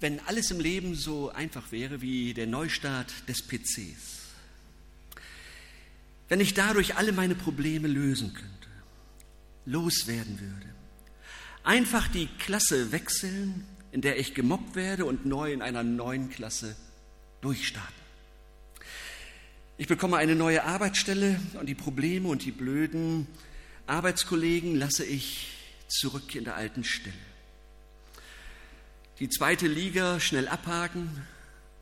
wenn alles im Leben so einfach wäre wie der Neustart des PCs. Wenn ich dadurch alle meine Probleme lösen könnte, loswerden würde. Einfach die Klasse wechseln, in der ich gemobbt werde und neu in einer neuen Klasse durchstarten. Ich bekomme eine neue Arbeitsstelle und die Probleme und die blöden Arbeitskollegen lasse ich zurück in der alten Stelle. Die zweite Liga schnell abhaken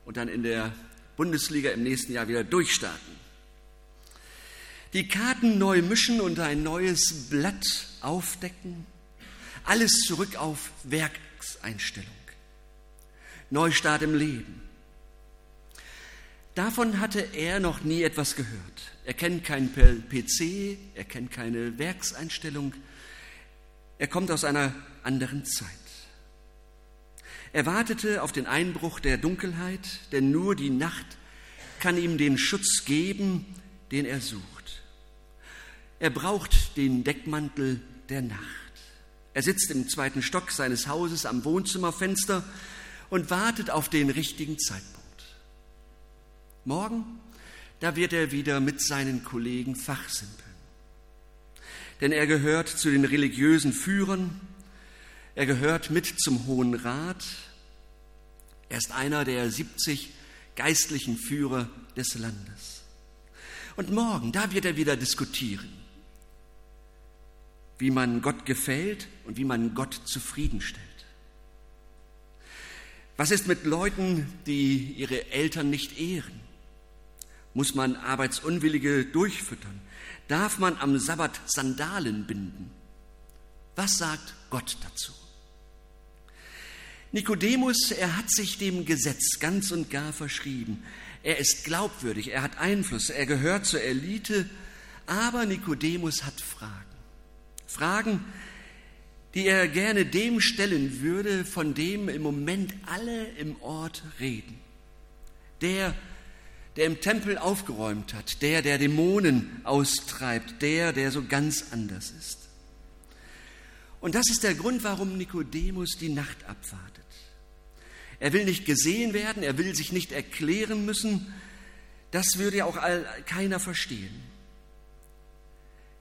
und dann in der Bundesliga im nächsten Jahr wieder durchstarten. Die Karten neu mischen und ein neues Blatt aufdecken. Alles zurück auf Werkseinstellung. Neustart im Leben. Davon hatte er noch nie etwas gehört. Er kennt keinen PC, er kennt keine Werkseinstellung. Er kommt aus einer anderen Zeit. Er wartete auf den Einbruch der Dunkelheit, denn nur die Nacht kann ihm den Schutz geben, den er sucht. Er braucht den Deckmantel der Nacht. Er sitzt im zweiten Stock seines Hauses am Wohnzimmerfenster und wartet auf den richtigen Zeitpunkt. Morgen, da wird er wieder mit seinen Kollegen fachsimpeln. Denn er gehört zu den religiösen Führern, er gehört mit zum Hohen Rat, er ist einer der 70 geistlichen Führer des Landes. Und morgen, da wird er wieder diskutieren, wie man Gott gefällt und wie man Gott zufriedenstellt. Was ist mit Leuten, die ihre Eltern nicht ehren? Muss man Arbeitsunwillige durchfüttern? Darf man am Sabbat Sandalen binden? Was sagt Gott dazu? Nikodemus, er hat sich dem Gesetz ganz und gar verschrieben. Er ist glaubwürdig, er hat Einfluss, er gehört zur Elite, aber Nikodemus hat Fragen. Fragen, die er gerne dem stellen würde, von dem im Moment alle im Ort reden. Der, der im Tempel aufgeräumt hat, der, der Dämonen austreibt, der, der so ganz anders ist. Und das ist der Grund, warum Nikodemus die Nacht abwartet. Er will nicht gesehen werden, er will sich nicht erklären müssen. Das würde ja auch keiner verstehen.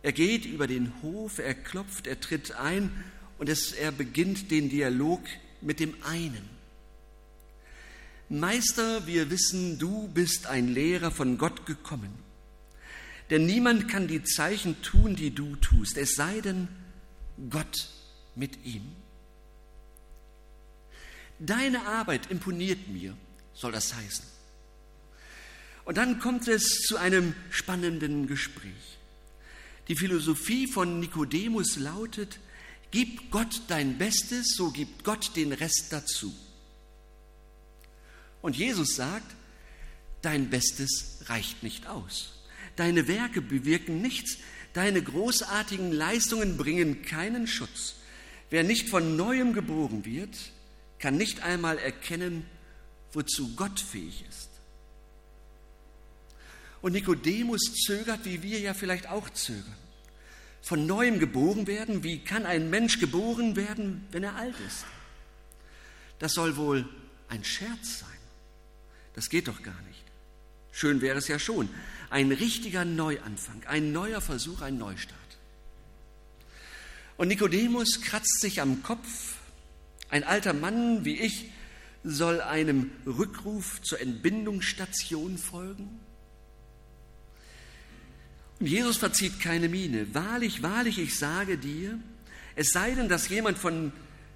Er geht über den Hof, er klopft, er tritt ein und es, er beginnt den Dialog mit dem einen. Meister, wir wissen, du bist ein Lehrer von Gott gekommen. Denn niemand kann die Zeichen tun, die du tust, es sei denn Gott mit ihm. Deine Arbeit imponiert mir, soll das heißen. Und dann kommt es zu einem spannenden Gespräch. Die Philosophie von Nikodemus lautet, gib Gott dein Bestes, so gibt Gott den Rest dazu. Und Jesus sagt, dein Bestes reicht nicht aus. Deine Werke bewirken nichts. Deine großartigen Leistungen bringen keinen Schutz. Wer nicht von neuem geboren wird, kann nicht einmal erkennen, wozu Gott fähig ist. Und Nikodemus zögert, wie wir ja vielleicht auch zögern. Von neuem geboren werden, wie kann ein Mensch geboren werden, wenn er alt ist? Das soll wohl ein Scherz sein. Das geht doch gar nicht. Schön wäre es ja schon. Ein richtiger Neuanfang, ein neuer Versuch, ein Neustart. Und Nikodemus kratzt sich am Kopf. Ein alter Mann wie ich soll einem Rückruf zur Entbindungsstation folgen? Und Jesus verzieht keine Miene. Wahrlich, wahrlich, ich sage dir, es sei denn, dass jemand von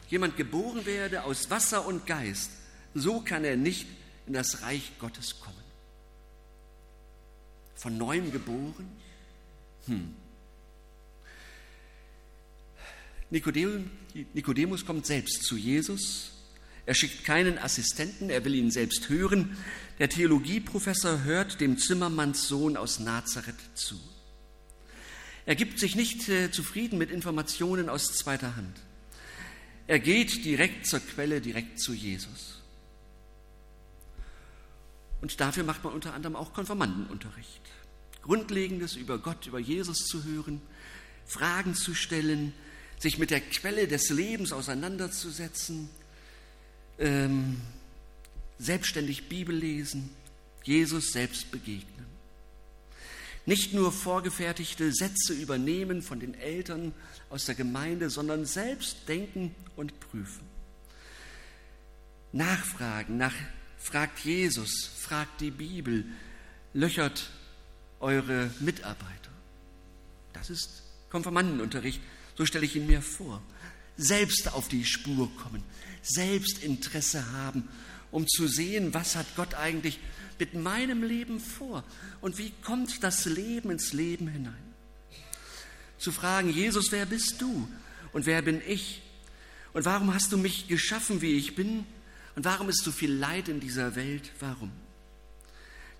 jemand geboren werde aus Wasser und Geist, so kann er nicht in das Reich Gottes kommen. Von neuem geboren? Hm. Nikodemus kommt selbst zu Jesus. Er schickt keinen Assistenten, er will ihn selbst hören. Der Theologieprofessor hört dem Zimmermannssohn aus Nazareth zu. Er gibt sich nicht äh, zufrieden mit Informationen aus zweiter Hand. Er geht direkt zur Quelle, direkt zu Jesus. Und dafür macht man unter anderem auch Konformantenunterricht. Grundlegendes über Gott, über Jesus zu hören, Fragen zu stellen, sich mit der Quelle des Lebens auseinanderzusetzen, ähm, selbstständig Bibel lesen, Jesus selbst begegnen. Nicht nur vorgefertigte Sätze übernehmen von den Eltern aus der Gemeinde, sondern selbst denken und prüfen. Nachfragen, nach, fragt Jesus, fragt die Bibel, löchert eure Mitarbeiter. Das ist Konfirmandenunterricht, so stelle ich ihn mir vor. Selbst auf die Spur kommen, selbst Interesse haben, um zu sehen, was hat Gott eigentlich mit meinem Leben vor und wie kommt das Leben ins Leben hinein. Zu fragen, Jesus, wer bist du und wer bin ich und warum hast du mich geschaffen, wie ich bin und warum ist so viel Leid in dieser Welt, warum?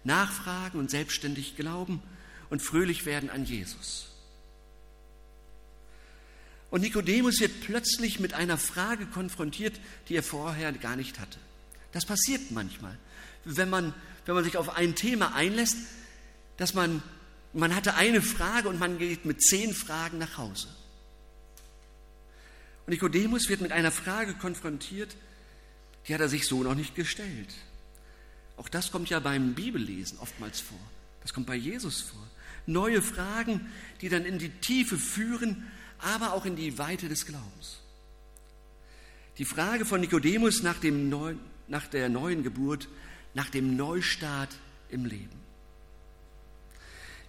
Nachfragen und selbstständig glauben und fröhlich werden an Jesus. Und Nikodemus wird plötzlich mit einer Frage konfrontiert, die er vorher gar nicht hatte. Das passiert manchmal, wenn man, wenn man sich auf ein Thema einlässt, dass man, man hatte eine Frage und man geht mit zehn Fragen nach Hause. Und Nikodemus wird mit einer Frage konfrontiert, die hat er sich so noch nicht gestellt. Auch das kommt ja beim Bibellesen oftmals vor. Das kommt bei Jesus vor. Neue Fragen, die dann in die Tiefe führen, aber auch in die Weite des Glaubens. Die Frage von Nikodemus nach, nach der neuen Geburt, nach dem Neustart im Leben.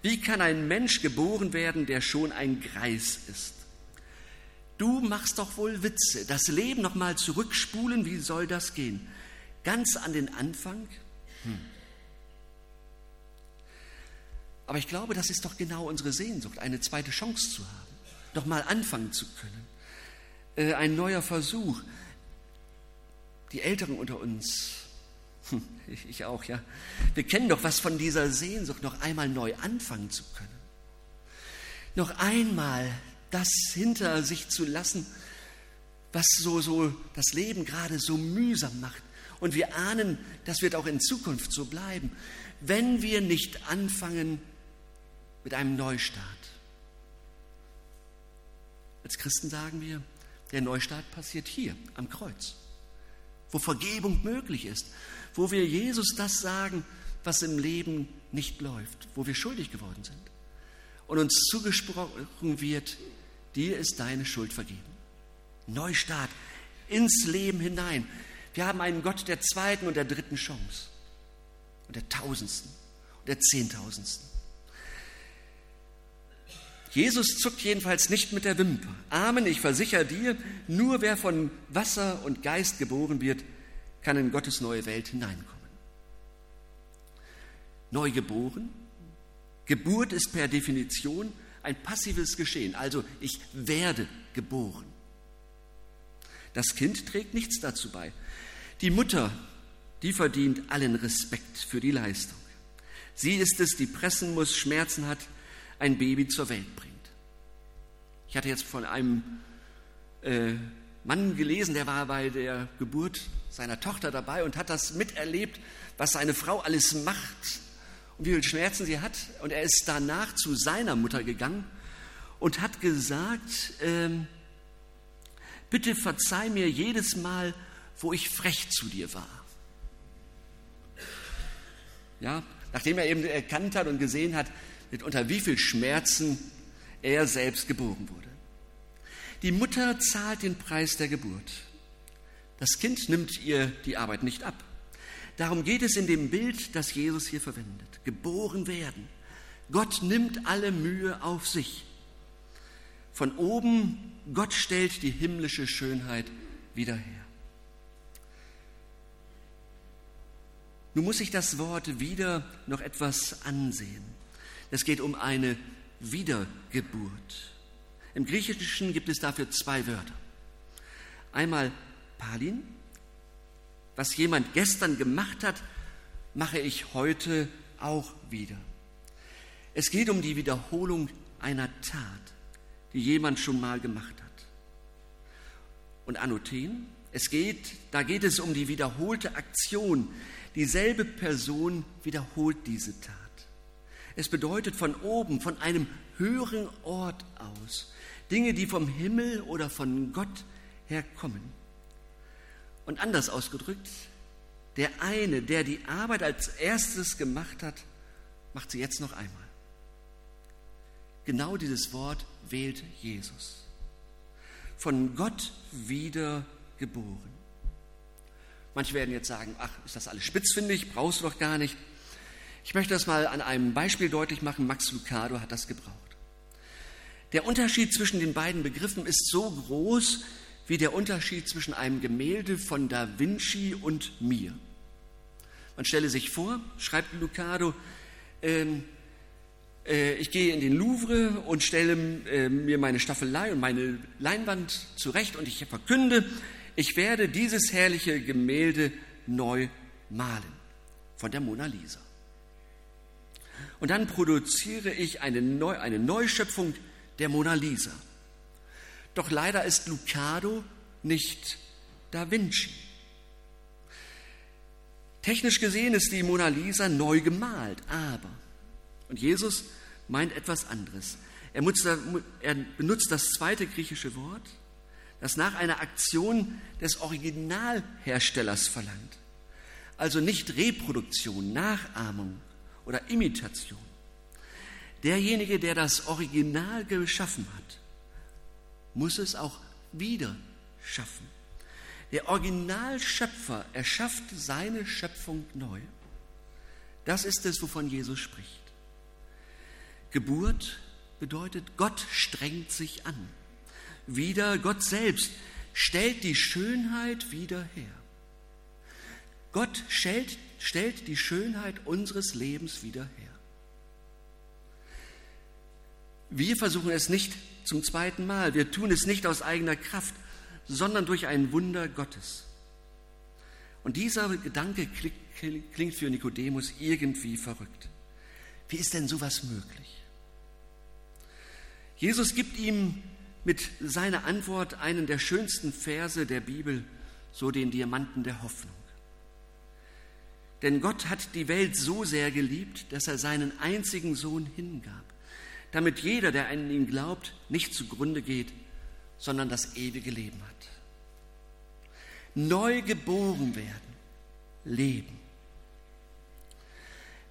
Wie kann ein Mensch geboren werden, der schon ein Greis ist? Du machst doch wohl Witze. Das Leben nochmal zurückspulen, wie soll das gehen? Ganz an den Anfang? Hm. Aber ich glaube, das ist doch genau unsere Sehnsucht, eine zweite Chance zu haben doch mal anfangen zu können. Äh, ein neuer Versuch. Die Älteren unter uns, hm, ich auch, ja, wir kennen doch was von dieser Sehnsucht, noch einmal neu anfangen zu können. Noch einmal das hinter sich zu lassen, was so, so das Leben gerade so mühsam macht. Und wir ahnen, das wird auch in Zukunft so bleiben, wenn wir nicht anfangen mit einem Neustart. Als Christen sagen wir, der Neustart passiert hier am Kreuz, wo Vergebung möglich ist, wo wir Jesus das sagen, was im Leben nicht läuft, wo wir schuldig geworden sind. Und uns zugesprochen wird, dir ist deine Schuld vergeben. Neustart ins Leben hinein. Wir haben einen Gott der zweiten und der dritten Chance und der tausendsten und der zehntausendsten. Jesus zuckt jedenfalls nicht mit der Wimper. Amen, ich versichere dir, nur wer von Wasser und Geist geboren wird, kann in Gottes neue Welt hineinkommen. Neugeboren, Geburt ist per Definition ein passives Geschehen, also ich werde geboren. Das Kind trägt nichts dazu bei. Die Mutter, die verdient allen Respekt für die Leistung. Sie ist es, die pressen muss, Schmerzen hat, ein Baby zur Welt bringt. Ich hatte jetzt von einem äh, Mann gelesen, der war bei der Geburt seiner Tochter dabei und hat das miterlebt, was seine Frau alles macht wie viele Schmerzen sie hat. Und er ist danach zu seiner Mutter gegangen und hat gesagt, ähm, bitte verzeih mir jedes Mal, wo ich frech zu dir war. Ja, nachdem er eben erkannt hat und gesehen hat, mit unter wie viel Schmerzen er selbst geboren wurde. Die Mutter zahlt den Preis der Geburt. Das Kind nimmt ihr die Arbeit nicht ab. Darum geht es in dem Bild, das Jesus hier verwendet. Geboren werden. Gott nimmt alle Mühe auf sich. Von oben, Gott stellt die himmlische Schönheit wieder her. Nun muss ich das Wort wieder noch etwas ansehen. Es geht um eine Wiedergeburt. Im Griechischen gibt es dafür zwei Wörter. Einmal Palin, was jemand gestern gemacht hat, mache ich heute auch wieder. Es geht um die Wiederholung einer Tat, die jemand schon mal gemacht hat. Und Anothen, es geht, da geht es um die wiederholte Aktion. Dieselbe Person wiederholt diese Tat. Es bedeutet von oben, von einem höheren Ort aus, Dinge, die vom Himmel oder von Gott herkommen. Und anders ausgedrückt, der eine, der die Arbeit als erstes gemacht hat, macht sie jetzt noch einmal. Genau dieses Wort wählt Jesus. Von Gott wieder geboren. Manche werden jetzt sagen, ach, ist das alles spitzfindig, brauchst du doch gar nicht. Ich möchte das mal an einem Beispiel deutlich machen. Max Lucado hat das gebraucht. Der Unterschied zwischen den beiden Begriffen ist so groß wie der Unterschied zwischen einem Gemälde von Da Vinci und mir. Man stelle sich vor, schreibt Lucado, ähm, äh, ich gehe in den Louvre und stelle äh, mir meine Staffelei und meine Leinwand zurecht und ich verkünde, ich werde dieses herrliche Gemälde neu malen von der Mona Lisa. Und dann produziere ich eine, Neu eine Neuschöpfung der Mona Lisa. Doch leider ist Lucado nicht Da Vinci. Technisch gesehen ist die Mona Lisa neu gemalt, aber, und Jesus meint etwas anderes. Er benutzt das zweite griechische Wort, das nach einer Aktion des Originalherstellers verlangt. Also nicht Reproduktion, Nachahmung oder Imitation. Derjenige, der das Original geschaffen hat, muss es auch wieder schaffen. Der Originalschöpfer erschafft seine Schöpfung neu. Das ist es, wovon Jesus spricht. Geburt bedeutet, Gott strengt sich an wieder Gott selbst stellt die Schönheit wieder her. Gott stellt, stellt die Schönheit unseres Lebens wieder her. Wir versuchen es nicht zum zweiten Mal. Wir tun es nicht aus eigener Kraft, sondern durch ein Wunder Gottes. Und dieser Gedanke klingt für Nikodemus irgendwie verrückt. Wie ist denn sowas möglich? Jesus gibt ihm mit seiner Antwort einen der schönsten Verse der Bibel, so den Diamanten der Hoffnung. Denn Gott hat die Welt so sehr geliebt, dass er seinen einzigen Sohn hingab, damit jeder, der an ihn glaubt, nicht zugrunde geht, sondern das ewige Leben hat. Neu geboren werden, leben.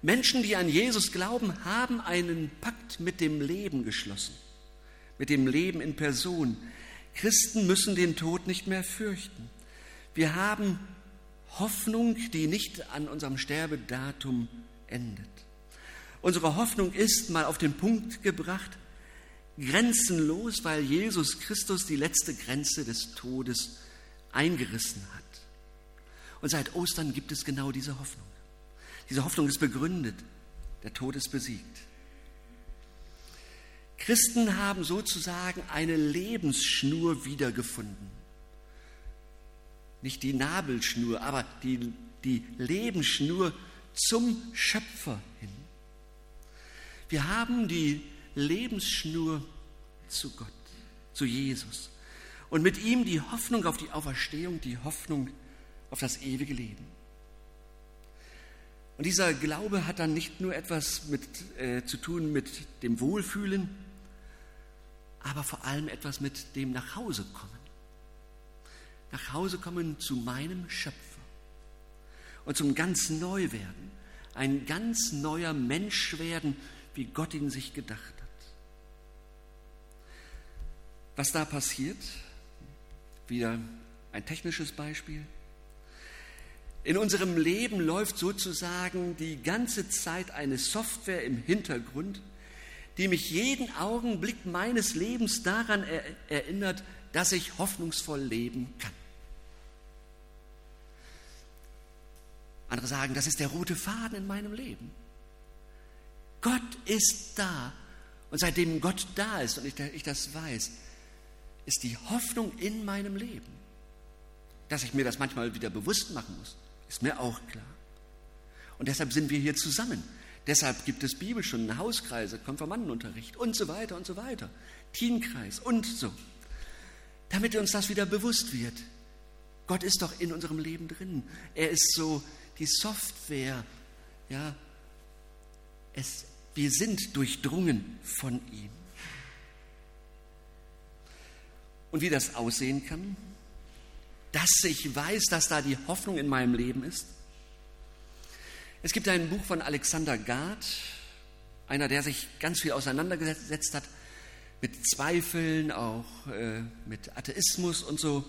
Menschen, die an Jesus glauben, haben einen Pakt mit dem Leben geschlossen mit dem Leben in Person. Christen müssen den Tod nicht mehr fürchten. Wir haben Hoffnung, die nicht an unserem Sterbedatum endet. Unsere Hoffnung ist mal auf den Punkt gebracht, grenzenlos, weil Jesus Christus die letzte Grenze des Todes eingerissen hat. Und seit Ostern gibt es genau diese Hoffnung. Diese Hoffnung ist begründet. Der Tod ist besiegt. Christen haben sozusagen eine Lebensschnur wiedergefunden. Nicht die Nabelschnur, aber die, die Lebensschnur zum Schöpfer hin. Wir haben die Lebensschnur zu Gott, zu Jesus. Und mit ihm die Hoffnung auf die Auferstehung, die Hoffnung auf das ewige Leben. Und dieser Glaube hat dann nicht nur etwas mit, äh, zu tun mit dem Wohlfühlen, aber vor allem etwas mit dem Nachhausekommen. Nach Hause kommen zu meinem Schöpfer und zum ganz Neuwerden, ein ganz neuer Mensch werden, wie Gott ihn sich gedacht hat. Was da passiert, wieder ein technisches Beispiel. In unserem Leben läuft sozusagen die ganze Zeit eine Software im Hintergrund, die mich jeden Augenblick meines Lebens daran er erinnert, dass ich hoffnungsvoll leben kann. Andere sagen, das ist der rote Faden in meinem Leben. Gott ist da. Und seitdem Gott da ist und ich, ich das weiß, ist die Hoffnung in meinem Leben. Dass ich mir das manchmal wieder bewusst machen muss, ist mir auch klar. Und deshalb sind wir hier zusammen. Deshalb gibt es Bibelstunden, Hauskreise, Konfirmandenunterricht und so weiter und so weiter. Teenkreis und so. Damit uns das wieder bewusst wird. Gott ist doch in unserem Leben drin. Er ist so die Software. Ja, es, wir sind durchdrungen von ihm. Und wie das aussehen kann, dass ich weiß, dass da die Hoffnung in meinem Leben ist? Es gibt ein Buch von Alexander Gard, einer, der sich ganz viel auseinandergesetzt hat mit Zweifeln, auch äh, mit Atheismus und so.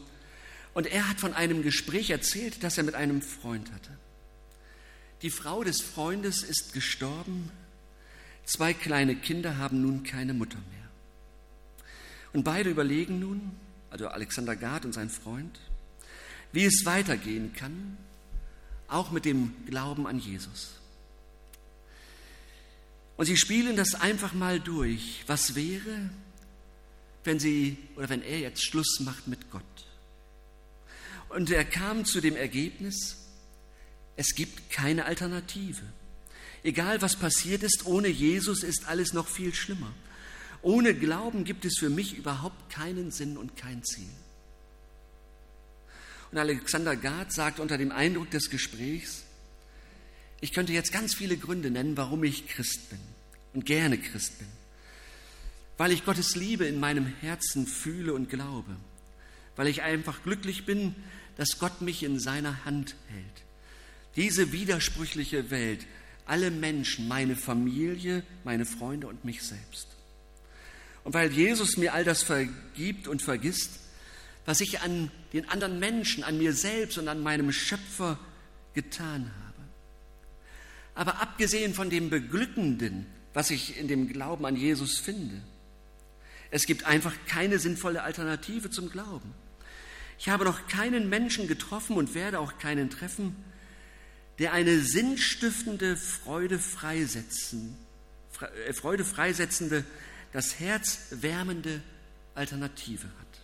Und er hat von einem Gespräch erzählt, das er mit einem Freund hatte. Die Frau des Freundes ist gestorben, zwei kleine Kinder haben nun keine Mutter mehr. Und beide überlegen nun, also Alexander Gard und sein Freund, wie es weitergehen kann, auch mit dem Glauben an Jesus. Und sie spielen das einfach mal durch. Was wäre, wenn sie oder wenn er jetzt Schluss macht mit Gott? Und er kam zu dem Ergebnis, es gibt keine Alternative. Egal was passiert ist, ohne Jesus ist alles noch viel schlimmer. Ohne Glauben gibt es für mich überhaupt keinen Sinn und kein Ziel. Und Alexander Gard sagt unter dem Eindruck des Gesprächs, ich könnte jetzt ganz viele Gründe nennen, warum ich Christ bin und gerne Christ bin. Weil ich Gottes Liebe in meinem Herzen fühle und glaube. Weil ich einfach glücklich bin, dass Gott mich in seiner Hand hält. Diese widersprüchliche Welt, alle Menschen, meine Familie, meine Freunde und mich selbst. Und weil Jesus mir all das vergibt und vergisst, was ich an den anderen Menschen, an mir selbst und an meinem Schöpfer getan habe. Aber abgesehen von dem Beglückenden, was ich in dem Glauben an Jesus finde, es gibt einfach keine sinnvolle Alternative zum Glauben. Ich habe noch keinen Menschen getroffen und werde auch keinen treffen, der eine sinnstiftende, Freude, freisetzen, äh, Freude freisetzende, das Herz wärmende Alternative hat.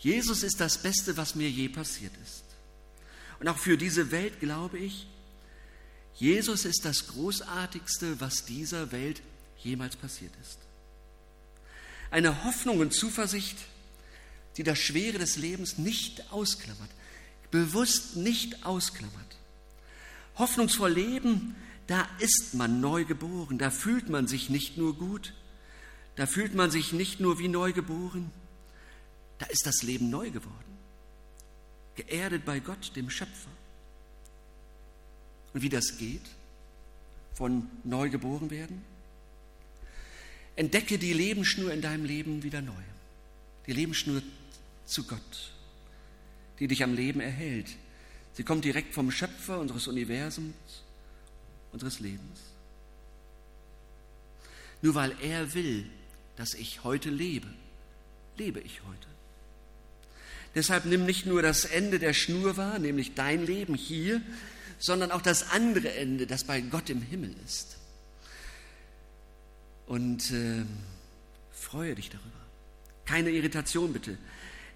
Jesus ist das Beste, was mir je passiert ist. Und auch für diese Welt glaube ich, Jesus ist das Großartigste, was dieser Welt jemals passiert ist. Eine Hoffnung und Zuversicht, die das Schwere des Lebens nicht ausklammert, bewusst nicht ausklammert. Hoffnungsvoll leben, da ist man neu geboren, da fühlt man sich nicht nur gut, da fühlt man sich nicht nur wie neu geboren, da ist das Leben neu geworden, geerdet bei Gott, dem Schöpfer. Und wie das geht, von neu geboren werden? Entdecke die Lebensschnur in deinem Leben wieder neu. Die Lebensschnur zu Gott, die dich am Leben erhält. Sie kommt direkt vom Schöpfer unseres Universums, unseres Lebens. Nur weil er will, dass ich heute lebe, lebe ich heute. Deshalb nimm nicht nur das Ende der Schnur wahr, nämlich dein Leben hier, sondern auch das andere Ende, das bei Gott im Himmel ist. Und äh, freue dich darüber. Keine Irritation bitte.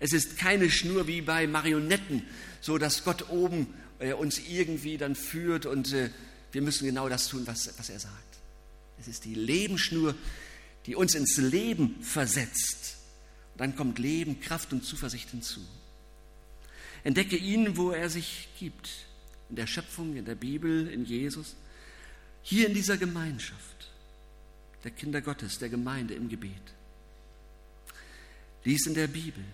Es ist keine Schnur wie bei Marionetten, so dass Gott oben äh, uns irgendwie dann führt und äh, wir müssen genau das tun, was, was er sagt. Es ist die Lebensschnur, die uns ins Leben versetzt. Und dann kommt Leben, Kraft und Zuversicht hinzu. Entdecke ihn, wo er sich gibt. In der Schöpfung, in der Bibel, in Jesus. Hier in dieser Gemeinschaft der Kinder Gottes, der Gemeinde im Gebet. Lies in der Bibel.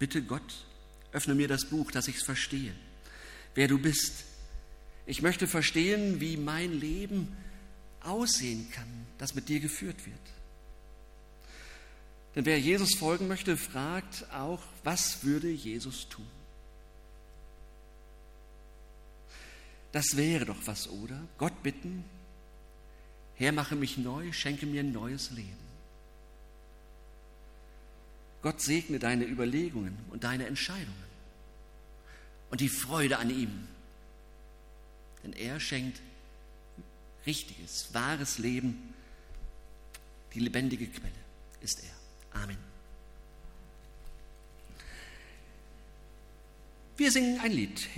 Bitte Gott, öffne mir das Buch, dass ich es verstehe, wer du bist. Ich möchte verstehen, wie mein Leben aussehen kann, das mit dir geführt wird. Denn wer Jesus folgen möchte, fragt auch, was würde Jesus tun? Das wäre doch was, oder? Gott bitten, Herr, mache mich neu, schenke mir ein neues Leben. Gott segne deine Überlegungen und deine Entscheidungen und die Freude an ihm. Denn er schenkt richtiges, wahres Leben. Die lebendige Quelle ist er. Amen. Wir singen ein Lied.